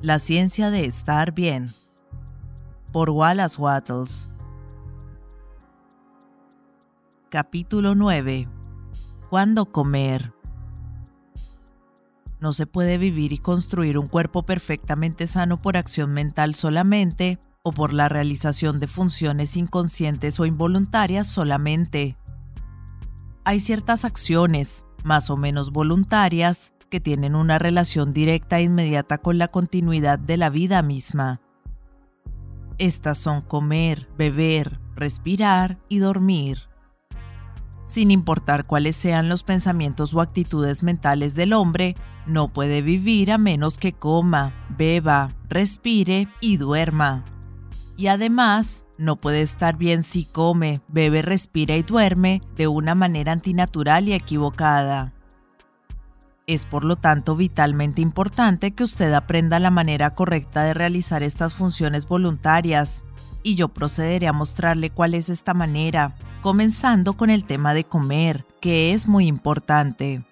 La ciencia de estar bien. Por Wallace Wattles. Capítulo 9. ¿Cuándo comer? No se puede vivir y construir un cuerpo perfectamente sano por acción mental solamente o por la realización de funciones inconscientes o involuntarias solamente. Hay ciertas acciones, más o menos voluntarias, que tienen una relación directa e inmediata con la continuidad de la vida misma. Estas son comer, beber, respirar y dormir. Sin importar cuáles sean los pensamientos o actitudes mentales del hombre, no puede vivir a menos que coma, beba, respire y duerma. Y además, no puede estar bien si come, bebe, respira y duerme de una manera antinatural y equivocada. Es por lo tanto vitalmente importante que usted aprenda la manera correcta de realizar estas funciones voluntarias, y yo procederé a mostrarle cuál es esta manera, comenzando con el tema de comer, que es muy importante.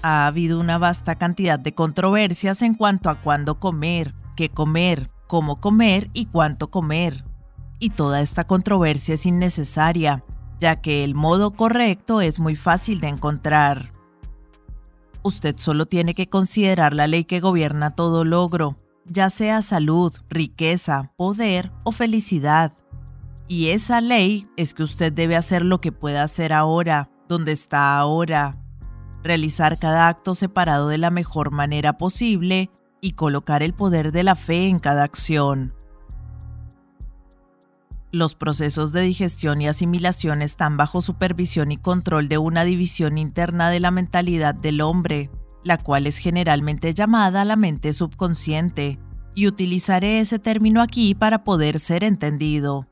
Ha habido una vasta cantidad de controversias en cuanto a cuándo comer, qué comer, cómo comer y cuánto comer. Y toda esta controversia es innecesaria, ya que el modo correcto es muy fácil de encontrar. Usted solo tiene que considerar la ley que gobierna todo logro, ya sea salud, riqueza, poder o felicidad. Y esa ley es que usted debe hacer lo que pueda hacer ahora, donde está ahora, realizar cada acto separado de la mejor manera posible y colocar el poder de la fe en cada acción. Los procesos de digestión y asimilación están bajo supervisión y control de una división interna de la mentalidad del hombre, la cual es generalmente llamada la mente subconsciente, y utilizaré ese término aquí para poder ser entendido.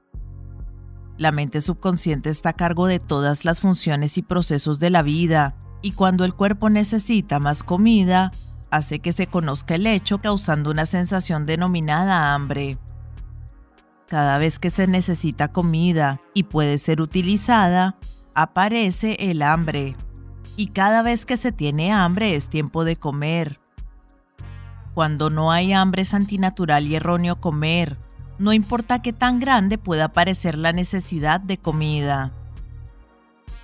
La mente subconsciente está a cargo de todas las funciones y procesos de la vida, y cuando el cuerpo necesita más comida, hace que se conozca el hecho causando una sensación denominada hambre. Cada vez que se necesita comida y puede ser utilizada, aparece el hambre. Y cada vez que se tiene hambre es tiempo de comer. Cuando no hay hambre es antinatural y erróneo comer, no importa qué tan grande pueda parecer la necesidad de comida.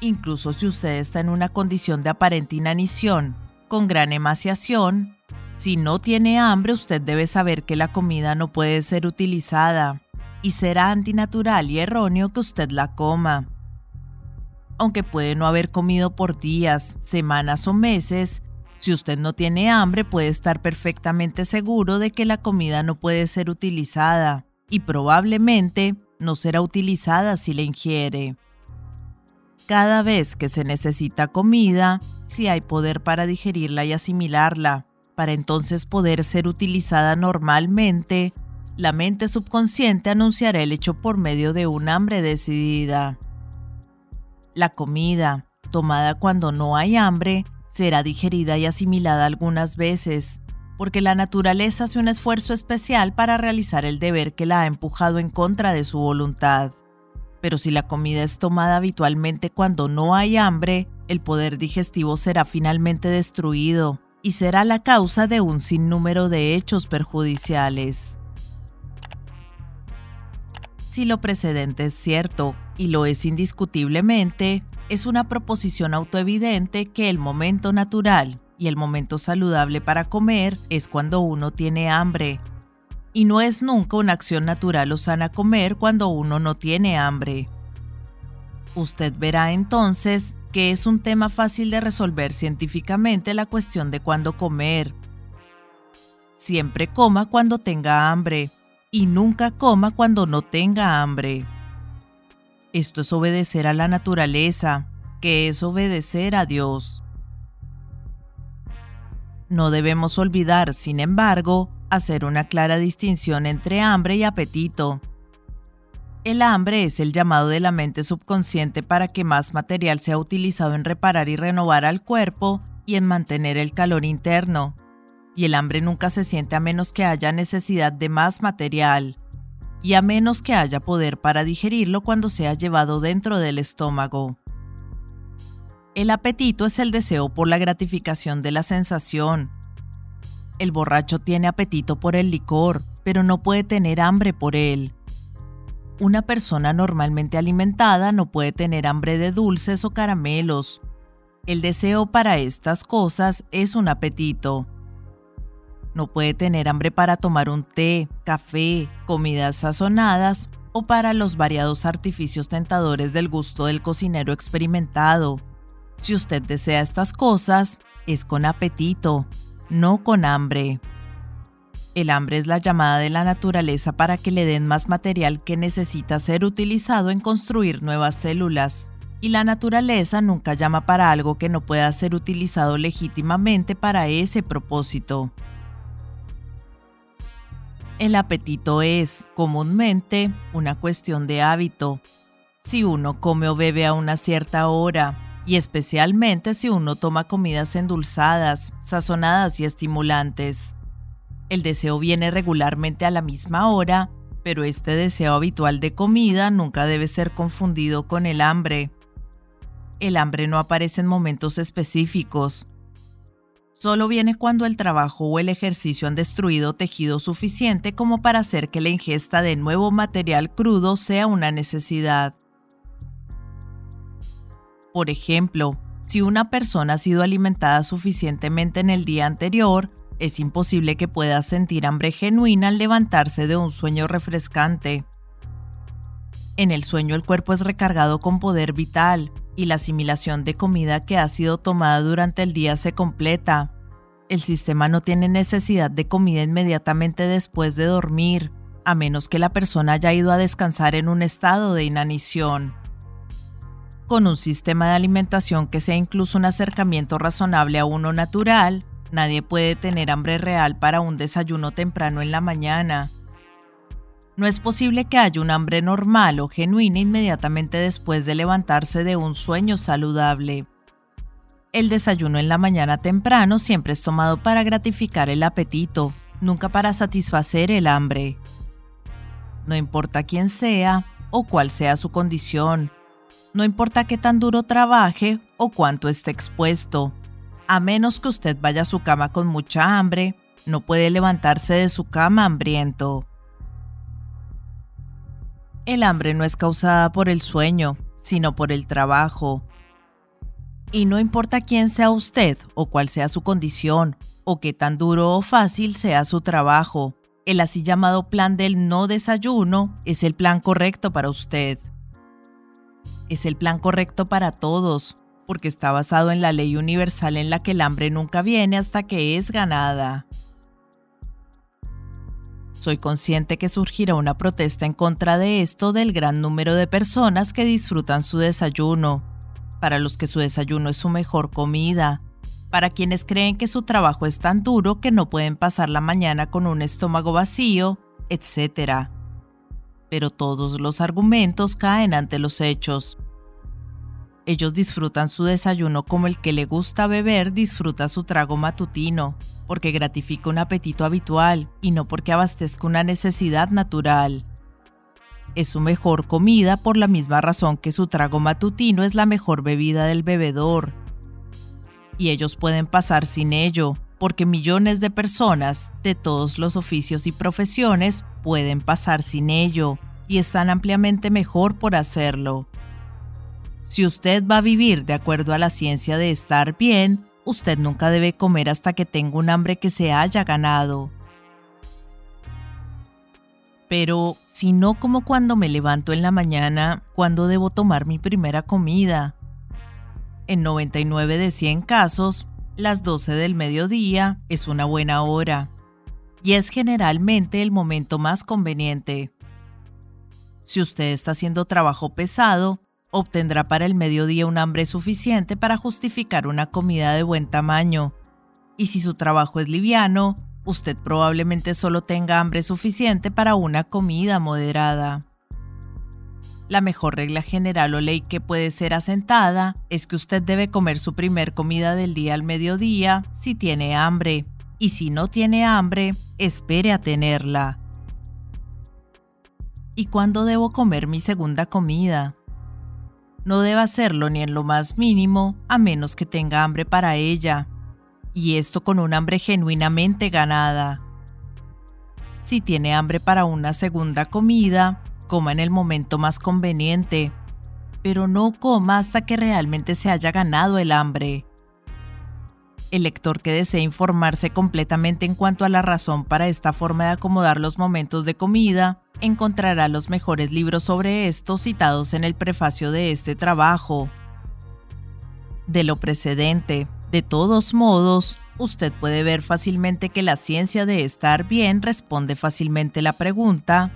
Incluso si usted está en una condición de aparente inanición, con gran emaciación, si no tiene hambre usted debe saber que la comida no puede ser utilizada y será antinatural y erróneo que usted la coma. Aunque puede no haber comido por días, semanas o meses, si usted no tiene hambre puede estar perfectamente seguro de que la comida no puede ser utilizada y probablemente no será utilizada si la ingiere. Cada vez que se necesita comida, si hay poder para digerirla y asimilarla, para entonces poder ser utilizada normalmente, la mente subconsciente anunciará el hecho por medio de un hambre decidida. La comida, tomada cuando no hay hambre, será digerida y asimilada algunas veces, porque la naturaleza hace un esfuerzo especial para realizar el deber que la ha empujado en contra de su voluntad. Pero si la comida es tomada habitualmente cuando no hay hambre, el poder digestivo será finalmente destruido y será la causa de un sinnúmero de hechos perjudiciales. Si lo precedente es cierto, y lo es indiscutiblemente, es una proposición autoevidente que el momento natural y el momento saludable para comer es cuando uno tiene hambre. Y no es nunca una acción natural o sana comer cuando uno no tiene hambre. Usted verá entonces que es un tema fácil de resolver científicamente la cuestión de cuándo comer. Siempre coma cuando tenga hambre y nunca coma cuando no tenga hambre. Esto es obedecer a la naturaleza, que es obedecer a Dios. No debemos olvidar, sin embargo, hacer una clara distinción entre hambre y apetito. El hambre es el llamado de la mente subconsciente para que más material sea utilizado en reparar y renovar al cuerpo y en mantener el calor interno y el hambre nunca se siente a menos que haya necesidad de más material, y a menos que haya poder para digerirlo cuando sea llevado dentro del estómago. El apetito es el deseo por la gratificación de la sensación. El borracho tiene apetito por el licor, pero no puede tener hambre por él. Una persona normalmente alimentada no puede tener hambre de dulces o caramelos. El deseo para estas cosas es un apetito. No puede tener hambre para tomar un té, café, comidas sazonadas o para los variados artificios tentadores del gusto del cocinero experimentado. Si usted desea estas cosas, es con apetito, no con hambre. El hambre es la llamada de la naturaleza para que le den más material que necesita ser utilizado en construir nuevas células. Y la naturaleza nunca llama para algo que no pueda ser utilizado legítimamente para ese propósito. El apetito es, comúnmente, una cuestión de hábito. Si uno come o bebe a una cierta hora, y especialmente si uno toma comidas endulzadas, sazonadas y estimulantes. El deseo viene regularmente a la misma hora, pero este deseo habitual de comida nunca debe ser confundido con el hambre. El hambre no aparece en momentos específicos, solo viene cuando el trabajo o el ejercicio han destruido tejido suficiente como para hacer que la ingesta de nuevo material crudo sea una necesidad. Por ejemplo, si una persona ha sido alimentada suficientemente en el día anterior, es imposible que pueda sentir hambre genuina al levantarse de un sueño refrescante. En el sueño el cuerpo es recargado con poder vital y la asimilación de comida que ha sido tomada durante el día se completa. El sistema no tiene necesidad de comida inmediatamente después de dormir, a menos que la persona haya ido a descansar en un estado de inanición. Con un sistema de alimentación que sea incluso un acercamiento razonable a uno natural, nadie puede tener hambre real para un desayuno temprano en la mañana. No es posible que haya un hambre normal o genuina inmediatamente después de levantarse de un sueño saludable. El desayuno en la mañana temprano siempre es tomado para gratificar el apetito, nunca para satisfacer el hambre. No importa quién sea o cuál sea su condición, no importa qué tan duro trabaje o cuánto esté expuesto, a menos que usted vaya a su cama con mucha hambre, no puede levantarse de su cama hambriento. El hambre no es causada por el sueño, sino por el trabajo, y no importa quién sea usted o cuál sea su condición, o qué tan duro o fácil sea su trabajo, el así llamado plan del no desayuno es el plan correcto para usted. Es el plan correcto para todos, porque está basado en la ley universal en la que el hambre nunca viene hasta que es ganada. Soy consciente que surgirá una protesta en contra de esto del gran número de personas que disfrutan su desayuno, para los que su desayuno es su mejor comida, para quienes creen que su trabajo es tan duro que no pueden pasar la mañana con un estómago vacío, etc. Pero todos los argumentos caen ante los hechos. Ellos disfrutan su desayuno como el que le gusta beber disfruta su trago matutino, porque gratifica un apetito habitual y no porque abastezca una necesidad natural. Es su mejor comida por la misma razón que su trago matutino es la mejor bebida del bebedor. Y ellos pueden pasar sin ello, porque millones de personas de todos los oficios y profesiones pueden pasar sin ello, y están ampliamente mejor por hacerlo. Si usted va a vivir de acuerdo a la ciencia de estar bien, usted nunca debe comer hasta que tenga un hambre que se haya ganado pero si no como cuando me levanto en la mañana, cuando debo tomar mi primera comida. En 99 de 100 casos, las 12 del mediodía es una buena hora y es generalmente el momento más conveniente. Si usted está haciendo trabajo pesado, obtendrá para el mediodía un hambre suficiente para justificar una comida de buen tamaño. Y si su trabajo es liviano, usted probablemente solo tenga hambre suficiente para una comida moderada. La mejor regla general o ley que puede ser asentada es que usted debe comer su primer comida del día al mediodía si tiene hambre, y si no tiene hambre, espere a tenerla. ¿Y cuándo debo comer mi segunda comida? No debe hacerlo ni en lo más mínimo, a menos que tenga hambre para ella y esto con un hambre genuinamente ganada. Si tiene hambre para una segunda comida, coma en el momento más conveniente, pero no coma hasta que realmente se haya ganado el hambre. El lector que desee informarse completamente en cuanto a la razón para esta forma de acomodar los momentos de comida, encontrará los mejores libros sobre esto citados en el prefacio de este trabajo. De lo precedente, de todos modos, usted puede ver fácilmente que la ciencia de estar bien responde fácilmente la pregunta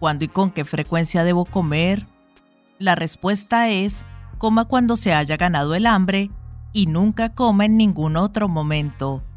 ¿Cuándo y con qué frecuencia debo comer? La respuesta es, coma cuando se haya ganado el hambre y nunca coma en ningún otro momento.